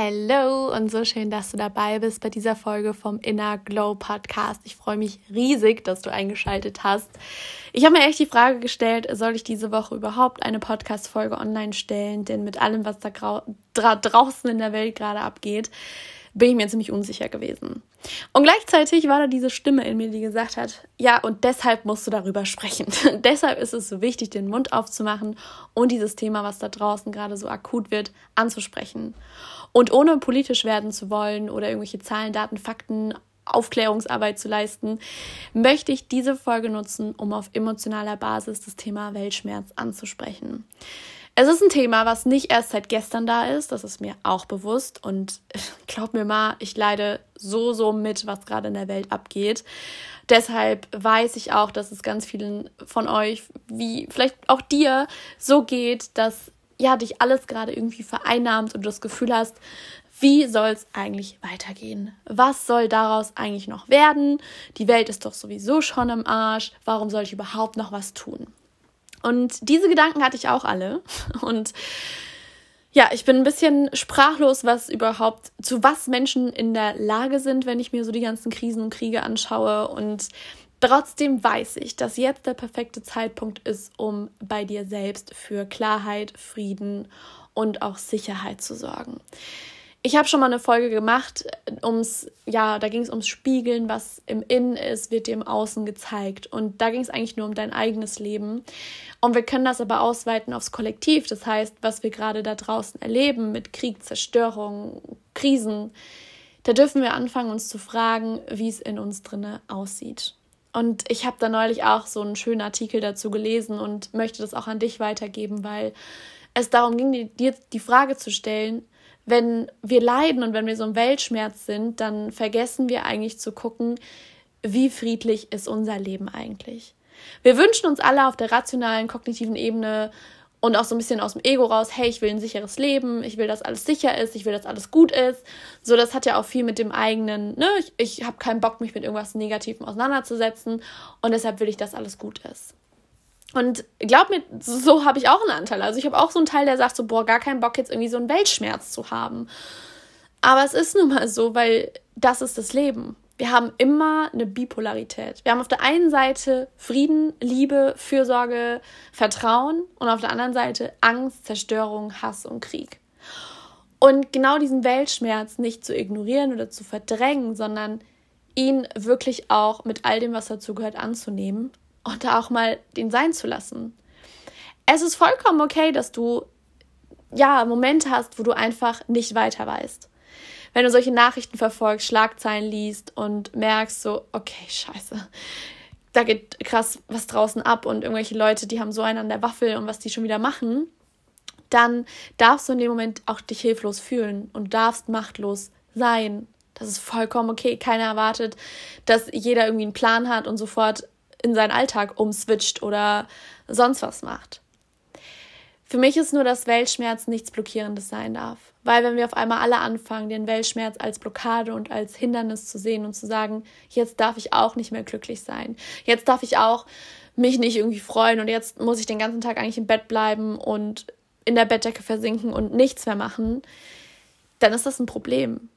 Hello und so schön, dass du dabei bist bei dieser Folge vom Inner Glow Podcast. Ich freue mich riesig, dass du eingeschaltet hast. Ich habe mir echt die Frage gestellt, soll ich diese Woche überhaupt eine Podcast-Folge online stellen? Denn mit allem, was da dra draußen in der Welt gerade abgeht, bin ich mir ziemlich unsicher gewesen. Und gleichzeitig war da diese Stimme in mir, die gesagt hat, ja, und deshalb musst du darüber sprechen. deshalb ist es so wichtig, den Mund aufzumachen und dieses Thema, was da draußen gerade so akut wird, anzusprechen. Und ohne politisch werden zu wollen oder irgendwelche Zahlen, Daten, Fakten, Aufklärungsarbeit zu leisten, möchte ich diese Folge nutzen, um auf emotionaler Basis das Thema Weltschmerz anzusprechen. Es ist ein Thema, was nicht erst seit gestern da ist, das ist mir auch bewusst und glaub mir mal, ich leide so, so mit, was gerade in der Welt abgeht. Deshalb weiß ich auch, dass es ganz vielen von euch, wie vielleicht auch dir, so geht, dass ja dich alles gerade irgendwie vereinnahmt und du das Gefühl hast, wie soll es eigentlich weitergehen? Was soll daraus eigentlich noch werden? Die Welt ist doch sowieso schon im Arsch. Warum soll ich überhaupt noch was tun? Und diese Gedanken hatte ich auch alle. Und ja, ich bin ein bisschen sprachlos, was überhaupt, zu was Menschen in der Lage sind, wenn ich mir so die ganzen Krisen und Kriege anschaue. Und trotzdem weiß ich, dass jetzt der perfekte Zeitpunkt ist, um bei dir selbst für Klarheit, Frieden und auch Sicherheit zu sorgen. Ich habe schon mal eine Folge gemacht, ums, ja, da ging es ums Spiegeln, was im Innen ist, wird dir im Außen gezeigt. Und da ging es eigentlich nur um dein eigenes Leben. Und wir können das aber ausweiten aufs Kollektiv. Das heißt, was wir gerade da draußen erleben mit Krieg, Zerstörung, Krisen, da dürfen wir anfangen, uns zu fragen, wie es in uns drinne aussieht. Und ich habe da neulich auch so einen schönen Artikel dazu gelesen und möchte das auch an dich weitergeben, weil es darum ging, dir die Frage zu stellen, wenn wir leiden und wenn wir so im Weltschmerz sind, dann vergessen wir eigentlich zu gucken, wie friedlich ist unser Leben eigentlich. Wir wünschen uns alle auf der rationalen, kognitiven Ebene und auch so ein bisschen aus dem Ego raus, hey, ich will ein sicheres Leben, ich will, dass alles sicher ist, ich will, dass alles gut ist. So, das hat ja auch viel mit dem eigenen, ne, ich, ich habe keinen Bock, mich mit irgendwas Negativem auseinanderzusetzen und deshalb will ich, dass alles gut ist. Und glaub mir, so habe ich auch einen Anteil. Also ich habe auch so einen Teil, der sagt so, boah, gar keinen Bock jetzt irgendwie so einen Weltschmerz zu haben. Aber es ist nun mal so, weil das ist das Leben. Wir haben immer eine Bipolarität. Wir haben auf der einen Seite Frieden, Liebe, Fürsorge, Vertrauen und auf der anderen Seite Angst, Zerstörung, Hass und Krieg. Und genau diesen Weltschmerz nicht zu ignorieren oder zu verdrängen, sondern ihn wirklich auch mit all dem, was dazu gehört, anzunehmen und da auch mal den sein zu lassen. Es ist vollkommen okay, dass du ja Momente hast, wo du einfach nicht weiter weißt. Wenn du solche Nachrichten verfolgst, Schlagzeilen liest und merkst so, okay, scheiße, da geht krass was draußen ab und irgendwelche Leute, die haben so einen an der Waffel und was die schon wieder machen, dann darfst du in dem Moment auch dich hilflos fühlen und darfst machtlos sein. Das ist vollkommen okay. Keiner erwartet, dass jeder irgendwie einen Plan hat und sofort in seinen Alltag umswitcht oder sonst was macht. Für mich ist nur, dass Weltschmerz nichts Blockierendes sein darf. Weil wenn wir auf einmal alle anfangen, den Weltschmerz als Blockade und als Hindernis zu sehen und zu sagen, jetzt darf ich auch nicht mehr glücklich sein, jetzt darf ich auch mich nicht irgendwie freuen und jetzt muss ich den ganzen Tag eigentlich im Bett bleiben und in der Bettdecke versinken und nichts mehr machen, dann ist das ein Problem.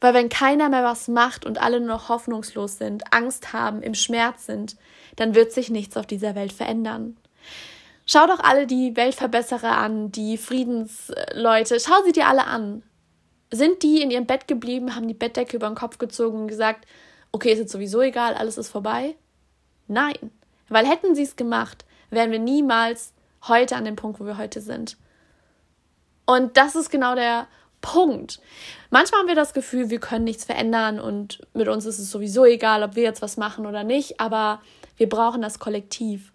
Weil wenn keiner mehr was macht und alle nur noch hoffnungslos sind, Angst haben, im Schmerz sind, dann wird sich nichts auf dieser Welt verändern. Schau doch alle die Weltverbesserer an, die Friedensleute, schau sie dir alle an. Sind die in ihrem Bett geblieben, haben die Bettdecke über den Kopf gezogen und gesagt, okay, ist jetzt sowieso egal, alles ist vorbei? Nein, weil hätten sie es gemacht, wären wir niemals heute an dem Punkt, wo wir heute sind. Und das ist genau der Punkt. Manchmal haben wir das Gefühl, wir können nichts verändern und mit uns ist es sowieso egal, ob wir jetzt was machen oder nicht, aber wir brauchen das Kollektiv.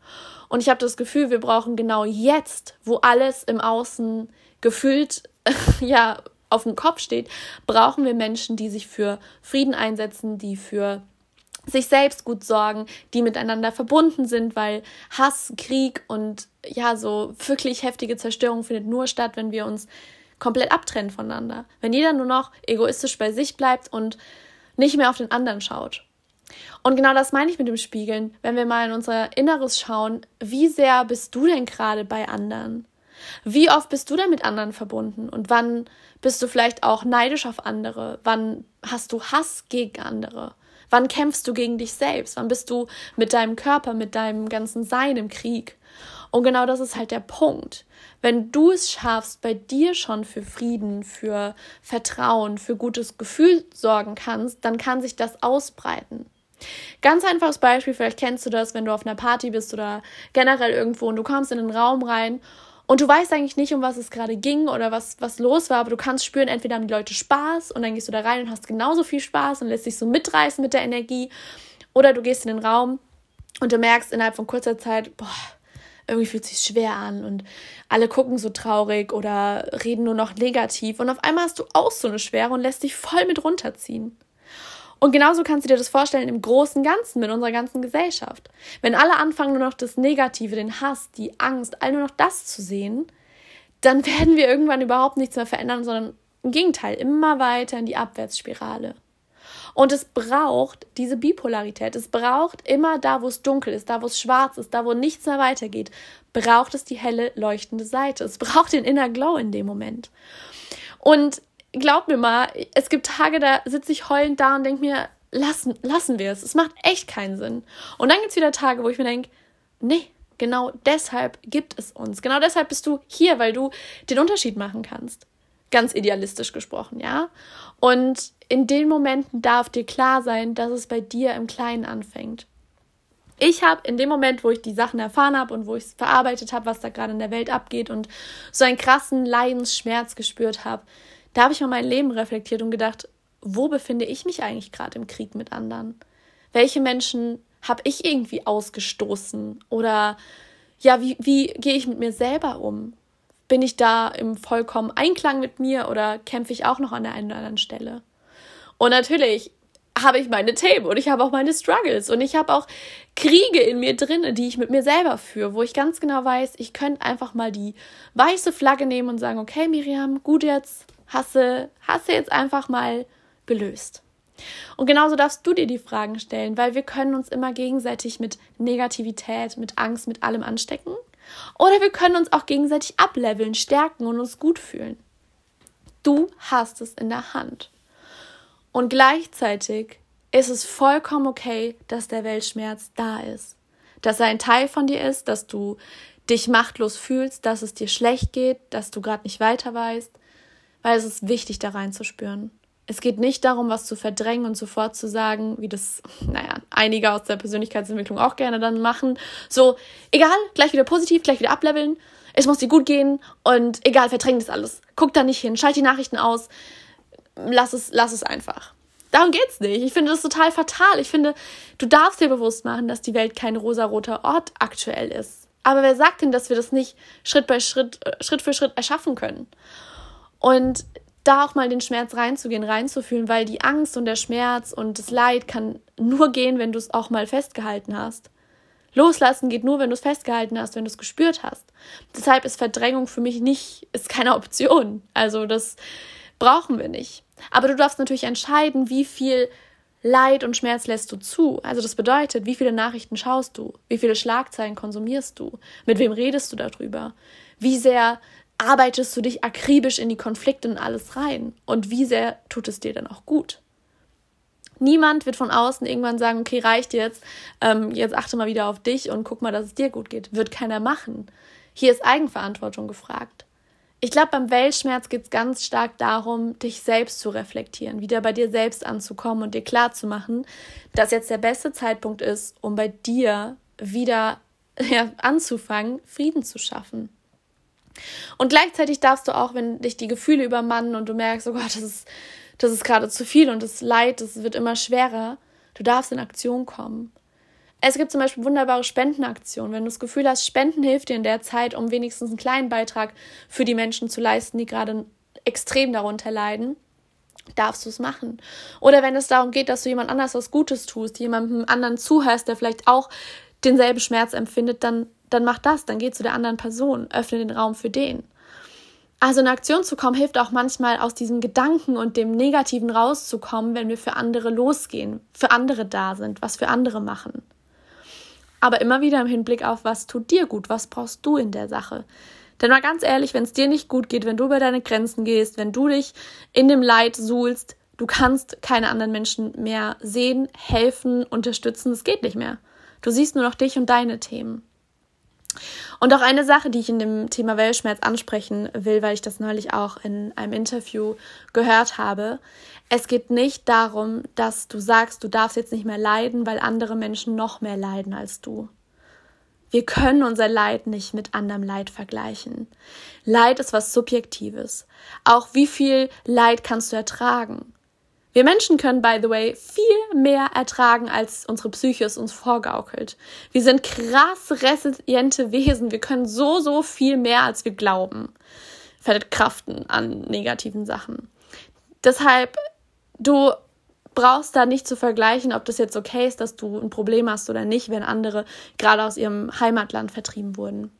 Und ich habe das Gefühl, wir brauchen genau jetzt, wo alles im Außen gefühlt ja auf dem Kopf steht, brauchen wir Menschen, die sich für Frieden einsetzen, die für sich selbst gut sorgen, die miteinander verbunden sind, weil Hass, Krieg und ja, so wirklich heftige Zerstörung findet nur statt, wenn wir uns komplett abtrennen voneinander. Wenn jeder nur noch egoistisch bei sich bleibt und nicht mehr auf den anderen schaut. Und genau das meine ich mit dem Spiegeln. Wenn wir mal in unser Inneres schauen, wie sehr bist du denn gerade bei anderen? Wie oft bist du denn mit anderen verbunden? Und wann bist du vielleicht auch neidisch auf andere? Wann hast du Hass gegen andere? Wann kämpfst du gegen dich selbst? Wann bist du mit deinem Körper, mit deinem ganzen Sein im Krieg? Und genau das ist halt der Punkt. Wenn du es schaffst, bei dir schon für Frieden, für Vertrauen, für gutes Gefühl sorgen kannst, dann kann sich das ausbreiten. Ganz einfaches Beispiel, vielleicht kennst du das, wenn du auf einer Party bist oder generell irgendwo und du kommst in den Raum rein und du weißt eigentlich nicht, um was es gerade ging oder was, was los war, aber du kannst spüren, entweder haben die Leute Spaß und dann gehst du da rein und hast genauso viel Spaß und lässt dich so mitreißen mit der Energie oder du gehst in den Raum und du merkst innerhalb von kurzer Zeit, boah, irgendwie fühlt es sich schwer an und alle gucken so traurig oder reden nur noch negativ und auf einmal hast du auch so eine Schwere und lässt dich voll mit runterziehen. Und genauso kannst du dir das vorstellen im großen Ganzen mit unserer ganzen Gesellschaft. Wenn alle anfangen, nur noch das Negative, den Hass, die Angst, all nur noch das zu sehen, dann werden wir irgendwann überhaupt nichts mehr verändern, sondern im Gegenteil, immer weiter in die Abwärtsspirale. Und es braucht diese Bipolarität. Es braucht immer da, wo es dunkel ist, da, wo es schwarz ist, da, wo nichts mehr weitergeht, braucht es die helle, leuchtende Seite. Es braucht den Inner Glow in dem Moment. Und glaub mir mal, es gibt Tage, da sitze ich heulend da und denke mir, lassen, lassen wir es. Es macht echt keinen Sinn. Und dann gibt es wieder Tage, wo ich mir denke, nee, genau deshalb gibt es uns. Genau deshalb bist du hier, weil du den Unterschied machen kannst. Ganz idealistisch gesprochen, ja. Und in den Momenten darf dir klar sein, dass es bei dir im Kleinen anfängt. Ich habe in dem Moment, wo ich die Sachen erfahren habe und wo ich es verarbeitet habe, was da gerade in der Welt abgeht und so einen krassen Leidensschmerz gespürt habe, da habe ich mal mein Leben reflektiert und gedacht, wo befinde ich mich eigentlich gerade im Krieg mit anderen? Welche Menschen habe ich irgendwie ausgestoßen? Oder ja, wie, wie gehe ich mit mir selber um? Bin ich da im vollkommen Einklang mit mir oder kämpfe ich auch noch an der einen oder anderen Stelle? Und natürlich habe ich meine Themen und ich habe auch meine Struggles und ich habe auch Kriege in mir drin, die ich mit mir selber führe, wo ich ganz genau weiß, ich könnte einfach mal die weiße Flagge nehmen und sagen, okay, Miriam, gut jetzt, hasse, hasse jetzt einfach mal gelöst. Und genauso darfst du dir die Fragen stellen, weil wir können uns immer gegenseitig mit Negativität, mit Angst, mit allem anstecken. Oder wir können uns auch gegenseitig ableveln, stärken und uns gut fühlen. Du hast es in der Hand. Und gleichzeitig ist es vollkommen okay, dass der Weltschmerz da ist. Dass er ein Teil von dir ist, dass du dich machtlos fühlst, dass es dir schlecht geht, dass du gerade nicht weiter weißt weil es ist wichtig, da reinzuspüren. Es geht nicht darum, was zu verdrängen und sofort zu sagen, wie das, naja, einige aus der Persönlichkeitsentwicklung auch gerne dann machen. So, egal, gleich wieder positiv, gleich wieder ableveln. Es muss dir gut gehen und egal, verdräng das alles. Guck da nicht hin, schalt die Nachrichten aus. Lass es, lass es einfach. Darum geht's nicht. Ich finde das total fatal. Ich finde, du darfst dir bewusst machen, dass die Welt kein rosaroter Ort aktuell ist. Aber wer sagt denn, dass wir das nicht Schritt bei Schritt, äh, Schritt für Schritt erschaffen können? Und da auch mal den Schmerz reinzugehen, reinzufühlen, weil die Angst und der Schmerz und das Leid kann nur gehen, wenn du es auch mal festgehalten hast. Loslassen geht nur, wenn du es festgehalten hast, wenn du es gespürt hast. Deshalb ist Verdrängung für mich nicht, ist keine Option. Also das brauchen wir nicht. Aber du darfst natürlich entscheiden, wie viel Leid und Schmerz lässt du zu. Also das bedeutet, wie viele Nachrichten schaust du, wie viele Schlagzeilen konsumierst du, mit wem redest du darüber, wie sehr arbeitest du dich akribisch in die Konflikte und alles rein? Und wie sehr tut es dir dann auch gut? Niemand wird von außen irgendwann sagen, okay, reicht jetzt, ähm, jetzt achte mal wieder auf dich und guck mal, dass es dir gut geht. Wird keiner machen. Hier ist Eigenverantwortung gefragt. Ich glaube, beim Weltschmerz geht es ganz stark darum, dich selbst zu reflektieren, wieder bei dir selbst anzukommen und dir klarzumachen, dass jetzt der beste Zeitpunkt ist, um bei dir wieder ja, anzufangen, Frieden zu schaffen. Und gleichzeitig darfst du auch, wenn dich die Gefühle übermannen und du merkst, oh Gott, das ist, das ist gerade zu viel und das Leid, das wird immer schwerer, du darfst in Aktion kommen. Es gibt zum Beispiel wunderbare Spendenaktionen. Wenn du das Gefühl hast, Spenden hilft dir in der Zeit, um wenigstens einen kleinen Beitrag für die Menschen zu leisten, die gerade extrem darunter leiden, darfst du es machen. Oder wenn es darum geht, dass du jemand anders was Gutes tust, jemandem anderen zuhörst, der vielleicht auch denselben Schmerz empfindet, dann dann mach das, dann geh zu der anderen Person, öffne den Raum für den. Also in Aktion zu kommen, hilft auch manchmal aus diesem Gedanken und dem Negativen rauszukommen, wenn wir für andere losgehen, für andere da sind, was für andere machen. Aber immer wieder im Hinblick auf, was tut dir gut, was brauchst du in der Sache. Denn mal ganz ehrlich, wenn es dir nicht gut geht, wenn du über deine Grenzen gehst, wenn du dich in dem Leid suhlst, du kannst keine anderen Menschen mehr sehen, helfen, unterstützen. Es geht nicht mehr. Du siehst nur noch dich und deine Themen. Und auch eine Sache, die ich in dem Thema Weltschmerz ansprechen will, weil ich das neulich auch in einem Interview gehört habe. Es geht nicht darum, dass du sagst, du darfst jetzt nicht mehr leiden, weil andere Menschen noch mehr leiden als du. Wir können unser Leid nicht mit anderem Leid vergleichen. Leid ist was Subjektives. Auch wie viel Leid kannst du ertragen? Wir Menschen können, by the way, viel mehr ertragen, als unsere Psyche es uns vorgaukelt. Wir sind krass resiliente Wesen. Wir können so, so viel mehr, als wir glauben. Verkraften an negativen Sachen. Deshalb, du brauchst da nicht zu vergleichen, ob das jetzt okay ist, dass du ein Problem hast oder nicht, wenn andere gerade aus ihrem Heimatland vertrieben wurden.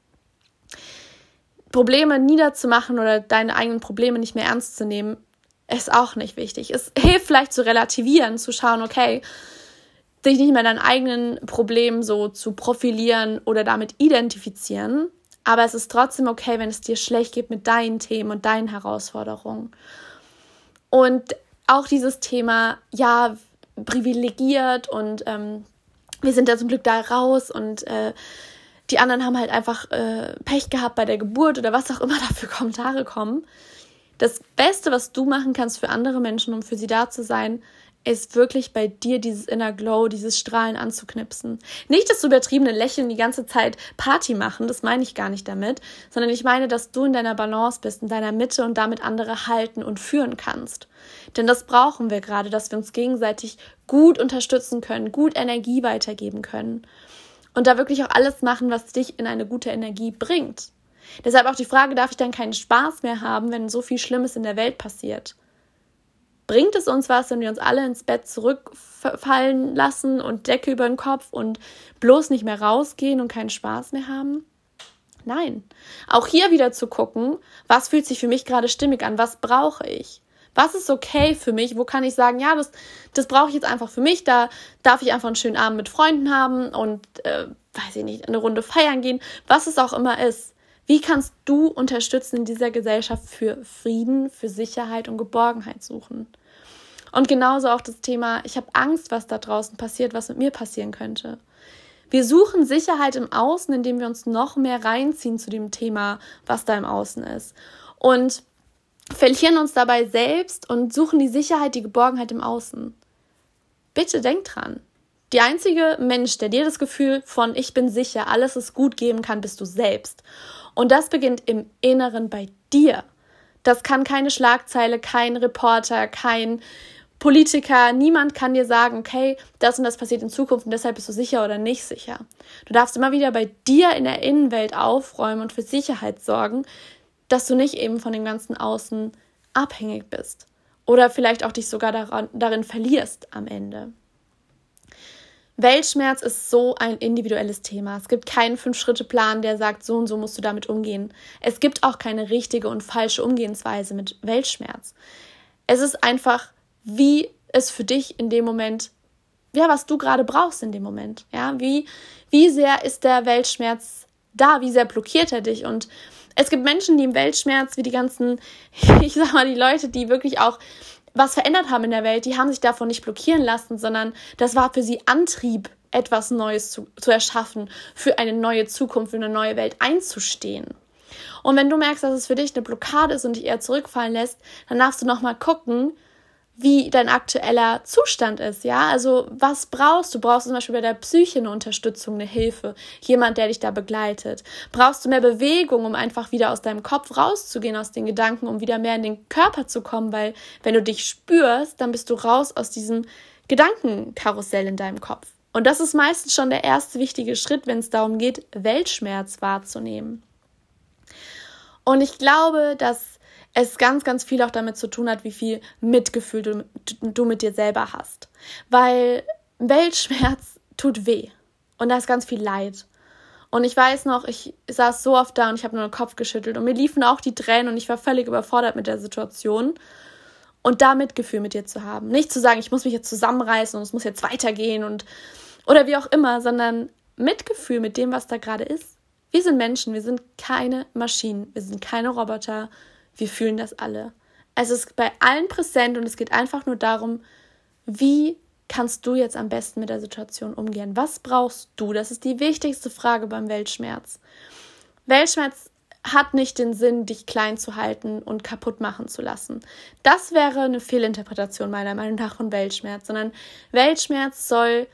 Probleme niederzumachen oder deine eigenen Probleme nicht mehr ernst zu nehmen, ist auch nicht wichtig. Es hilft vielleicht zu relativieren, zu schauen, okay, sich nicht mehr deinen eigenen Problemen so zu profilieren oder damit identifizieren. Aber es ist trotzdem okay, wenn es dir schlecht geht mit deinen Themen und deinen Herausforderungen. Und auch dieses Thema, ja, privilegiert und ähm, wir sind da zum Glück da raus und äh, die anderen haben halt einfach äh, Pech gehabt bei der Geburt oder was auch immer da für Kommentare kommen. Das Beste, was du machen kannst für andere Menschen, um für sie da zu sein, ist wirklich bei dir dieses Inner Glow, dieses Strahlen anzuknipsen. Nicht das übertriebene Lächeln die ganze Zeit Party machen, das meine ich gar nicht damit, sondern ich meine, dass du in deiner Balance bist, in deiner Mitte und damit andere halten und führen kannst. Denn das brauchen wir gerade, dass wir uns gegenseitig gut unterstützen können, gut Energie weitergeben können und da wirklich auch alles machen, was dich in eine gute Energie bringt. Deshalb auch die Frage, darf ich dann keinen Spaß mehr haben, wenn so viel Schlimmes in der Welt passiert? Bringt es uns was, wenn wir uns alle ins Bett zurückfallen lassen und Decke über den Kopf und bloß nicht mehr rausgehen und keinen Spaß mehr haben? Nein. Auch hier wieder zu gucken, was fühlt sich für mich gerade stimmig an, was brauche ich? Was ist okay für mich? Wo kann ich sagen, ja, das, das brauche ich jetzt einfach für mich. Da darf ich einfach einen schönen Abend mit Freunden haben und, äh, weiß ich nicht, eine Runde feiern gehen, was es auch immer ist. Wie kannst du unterstützen in dieser Gesellschaft für Frieden, für Sicherheit und Geborgenheit suchen? Und genauso auch das Thema, ich habe Angst, was da draußen passiert, was mit mir passieren könnte. Wir suchen Sicherheit im Außen, indem wir uns noch mehr reinziehen zu dem Thema, was da im Außen ist. Und verlieren uns dabei selbst und suchen die Sicherheit, die Geborgenheit im Außen. Bitte denk dran. Die einzige Mensch, der dir das Gefühl von ich bin sicher, alles ist gut geben kann, bist du selbst. Und das beginnt im Inneren bei dir. Das kann keine Schlagzeile, kein Reporter, kein Politiker, niemand kann dir sagen, okay, das und das passiert in Zukunft und deshalb bist du sicher oder nicht sicher. Du darfst immer wieder bei dir in der Innenwelt aufräumen und für Sicherheit sorgen, dass du nicht eben von dem ganzen Außen abhängig bist oder vielleicht auch dich sogar daran, darin verlierst am Ende. Weltschmerz ist so ein individuelles Thema. Es gibt keinen Fünf-Schritte-Plan, der sagt, so und so musst du damit umgehen. Es gibt auch keine richtige und falsche Umgehensweise mit Weltschmerz. Es ist einfach, wie es für dich in dem Moment, ja, was du gerade brauchst in dem Moment. Ja, wie, wie sehr ist der Weltschmerz da? Wie sehr blockiert er dich? Und es gibt Menschen, die im Weltschmerz, wie die ganzen, ich sag mal, die Leute, die wirklich auch was verändert haben in der Welt, die haben sich davon nicht blockieren lassen, sondern das war für sie Antrieb, etwas Neues zu, zu erschaffen, für eine neue Zukunft, für eine neue Welt einzustehen. Und wenn du merkst, dass es für dich eine Blockade ist und dich eher zurückfallen lässt, dann darfst du nochmal gucken, wie dein aktueller Zustand ist, ja. Also was brauchst du? Brauchst du zum Beispiel bei der Psyche eine Unterstützung, eine Hilfe, jemand, der dich da begleitet? Brauchst du mehr Bewegung, um einfach wieder aus deinem Kopf rauszugehen, aus den Gedanken, um wieder mehr in den Körper zu kommen? Weil wenn du dich spürst, dann bist du raus aus diesem Gedankenkarussell in deinem Kopf. Und das ist meistens schon der erste wichtige Schritt, wenn es darum geht, Weltschmerz wahrzunehmen. Und ich glaube, dass es ganz, ganz viel auch damit zu tun hat, wie viel Mitgefühl du, du mit dir selber hast. Weil Weltschmerz tut weh und da ist ganz viel Leid. Und ich weiß noch, ich saß so oft da und ich habe nur den Kopf geschüttelt und mir liefen auch die Tränen und ich war völlig überfordert mit der Situation. Und da Mitgefühl mit dir zu haben. Nicht zu sagen, ich muss mich jetzt zusammenreißen und es muss jetzt weitergehen und oder wie auch immer, sondern Mitgefühl mit dem, was da gerade ist. Wir sind Menschen, wir sind keine Maschinen, wir sind keine Roboter, wir fühlen das alle. Es ist bei allen präsent und es geht einfach nur darum, wie kannst du jetzt am besten mit der Situation umgehen? Was brauchst du? Das ist die wichtigste Frage beim Weltschmerz. Weltschmerz hat nicht den Sinn, dich klein zu halten und kaputt machen zu lassen. Das wäre eine Fehlinterpretation meiner Meinung nach von Weltschmerz, sondern Weltschmerz soll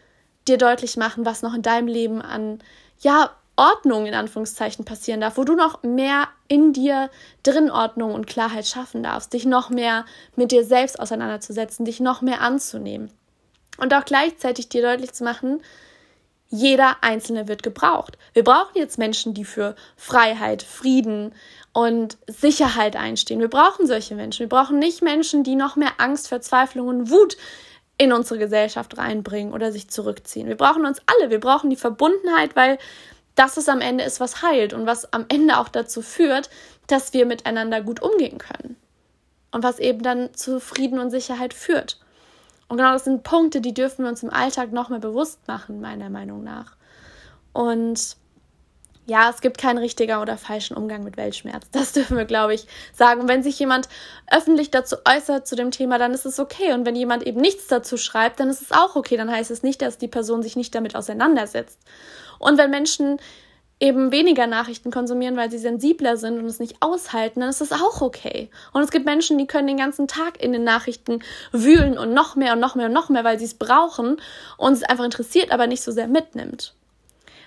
dir deutlich machen, was noch in deinem Leben an ja, Ordnung in Anführungszeichen passieren darf, wo du noch mehr in dir drin Ordnung und Klarheit schaffen darfst, dich noch mehr mit dir selbst auseinanderzusetzen, dich noch mehr anzunehmen. Und auch gleichzeitig dir deutlich zu machen, jeder Einzelne wird gebraucht. Wir brauchen jetzt Menschen, die für Freiheit, Frieden und Sicherheit einstehen. Wir brauchen solche Menschen. Wir brauchen nicht Menschen, die noch mehr Angst, Verzweiflung und Wut in unsere Gesellschaft reinbringen oder sich zurückziehen. Wir brauchen uns alle. Wir brauchen die Verbundenheit, weil das ist am Ende ist, was heilt und was am Ende auch dazu führt, dass wir miteinander gut umgehen können. Und was eben dann zu Frieden und Sicherheit führt. Und genau das sind Punkte, die dürfen wir uns im Alltag noch mehr bewusst machen, meiner Meinung nach. Und ja, es gibt keinen richtigen oder falschen Umgang mit Weltschmerz. Das dürfen wir, glaube ich, sagen. Und wenn sich jemand öffentlich dazu äußert zu dem Thema, dann ist es okay. Und wenn jemand eben nichts dazu schreibt, dann ist es auch okay. Dann heißt es nicht, dass die Person sich nicht damit auseinandersetzt. Und wenn Menschen eben weniger Nachrichten konsumieren, weil sie sensibler sind und es nicht aushalten, dann ist das auch okay. Und es gibt Menschen, die können den ganzen Tag in den Nachrichten wühlen und noch mehr und noch mehr und noch mehr, weil sie es brauchen und es einfach interessiert, aber nicht so sehr mitnimmt.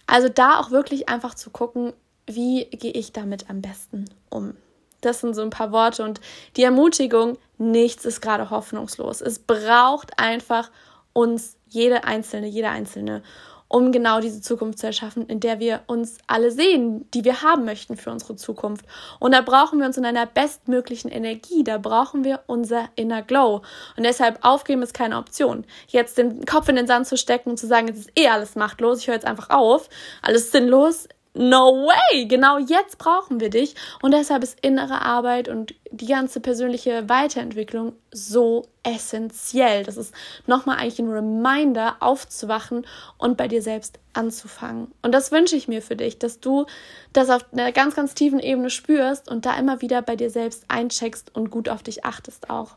Also da auch wirklich einfach zu gucken, wie gehe ich damit am besten um. Das sind so ein paar Worte und die Ermutigung, nichts ist gerade hoffnungslos. Es braucht einfach uns, jede Einzelne, jeder Einzelne um genau diese Zukunft zu erschaffen, in der wir uns alle sehen, die wir haben möchten für unsere Zukunft. Und da brauchen wir uns in einer bestmöglichen Energie, da brauchen wir unser Inner Glow. Und deshalb aufgeben ist keine Option. Jetzt den Kopf in den Sand zu stecken und zu sagen, es ist eh alles machtlos, ich höre jetzt einfach auf, alles sinnlos, No way! Genau jetzt brauchen wir dich. Und deshalb ist innere Arbeit und die ganze persönliche Weiterentwicklung so essentiell. Das ist nochmal eigentlich ein Reminder, aufzuwachen und bei dir selbst anzufangen. Und das wünsche ich mir für dich, dass du das auf einer ganz, ganz tiefen Ebene spürst und da immer wieder bei dir selbst eincheckst und gut auf dich achtest auch.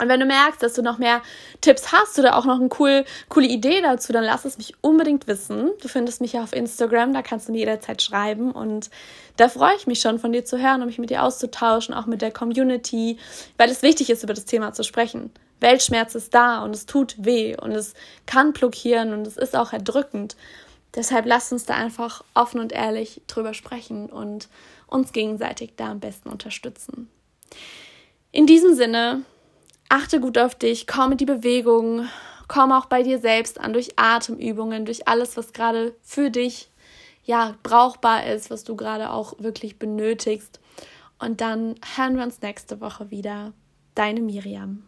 Und wenn du merkst, dass du noch mehr Tipps hast oder auch noch eine cool, coole Idee dazu, dann lass es mich unbedingt wissen. Du findest mich ja auf Instagram, da kannst du mir jederzeit schreiben. Und da freue ich mich schon, von dir zu hören und mich mit dir auszutauschen, auch mit der Community, weil es wichtig ist, über das Thema zu sprechen. Weltschmerz ist da und es tut weh und es kann blockieren und es ist auch erdrückend. Deshalb lass uns da einfach offen und ehrlich drüber sprechen und uns gegenseitig da am besten unterstützen. In diesem Sinne achte gut auf dich, komm in die Bewegung, komm auch bei dir selbst an durch Atemübungen, durch alles, was gerade für dich ja brauchbar ist, was du gerade auch wirklich benötigst. Und dann hören wir uns nächste Woche wieder. Deine Miriam.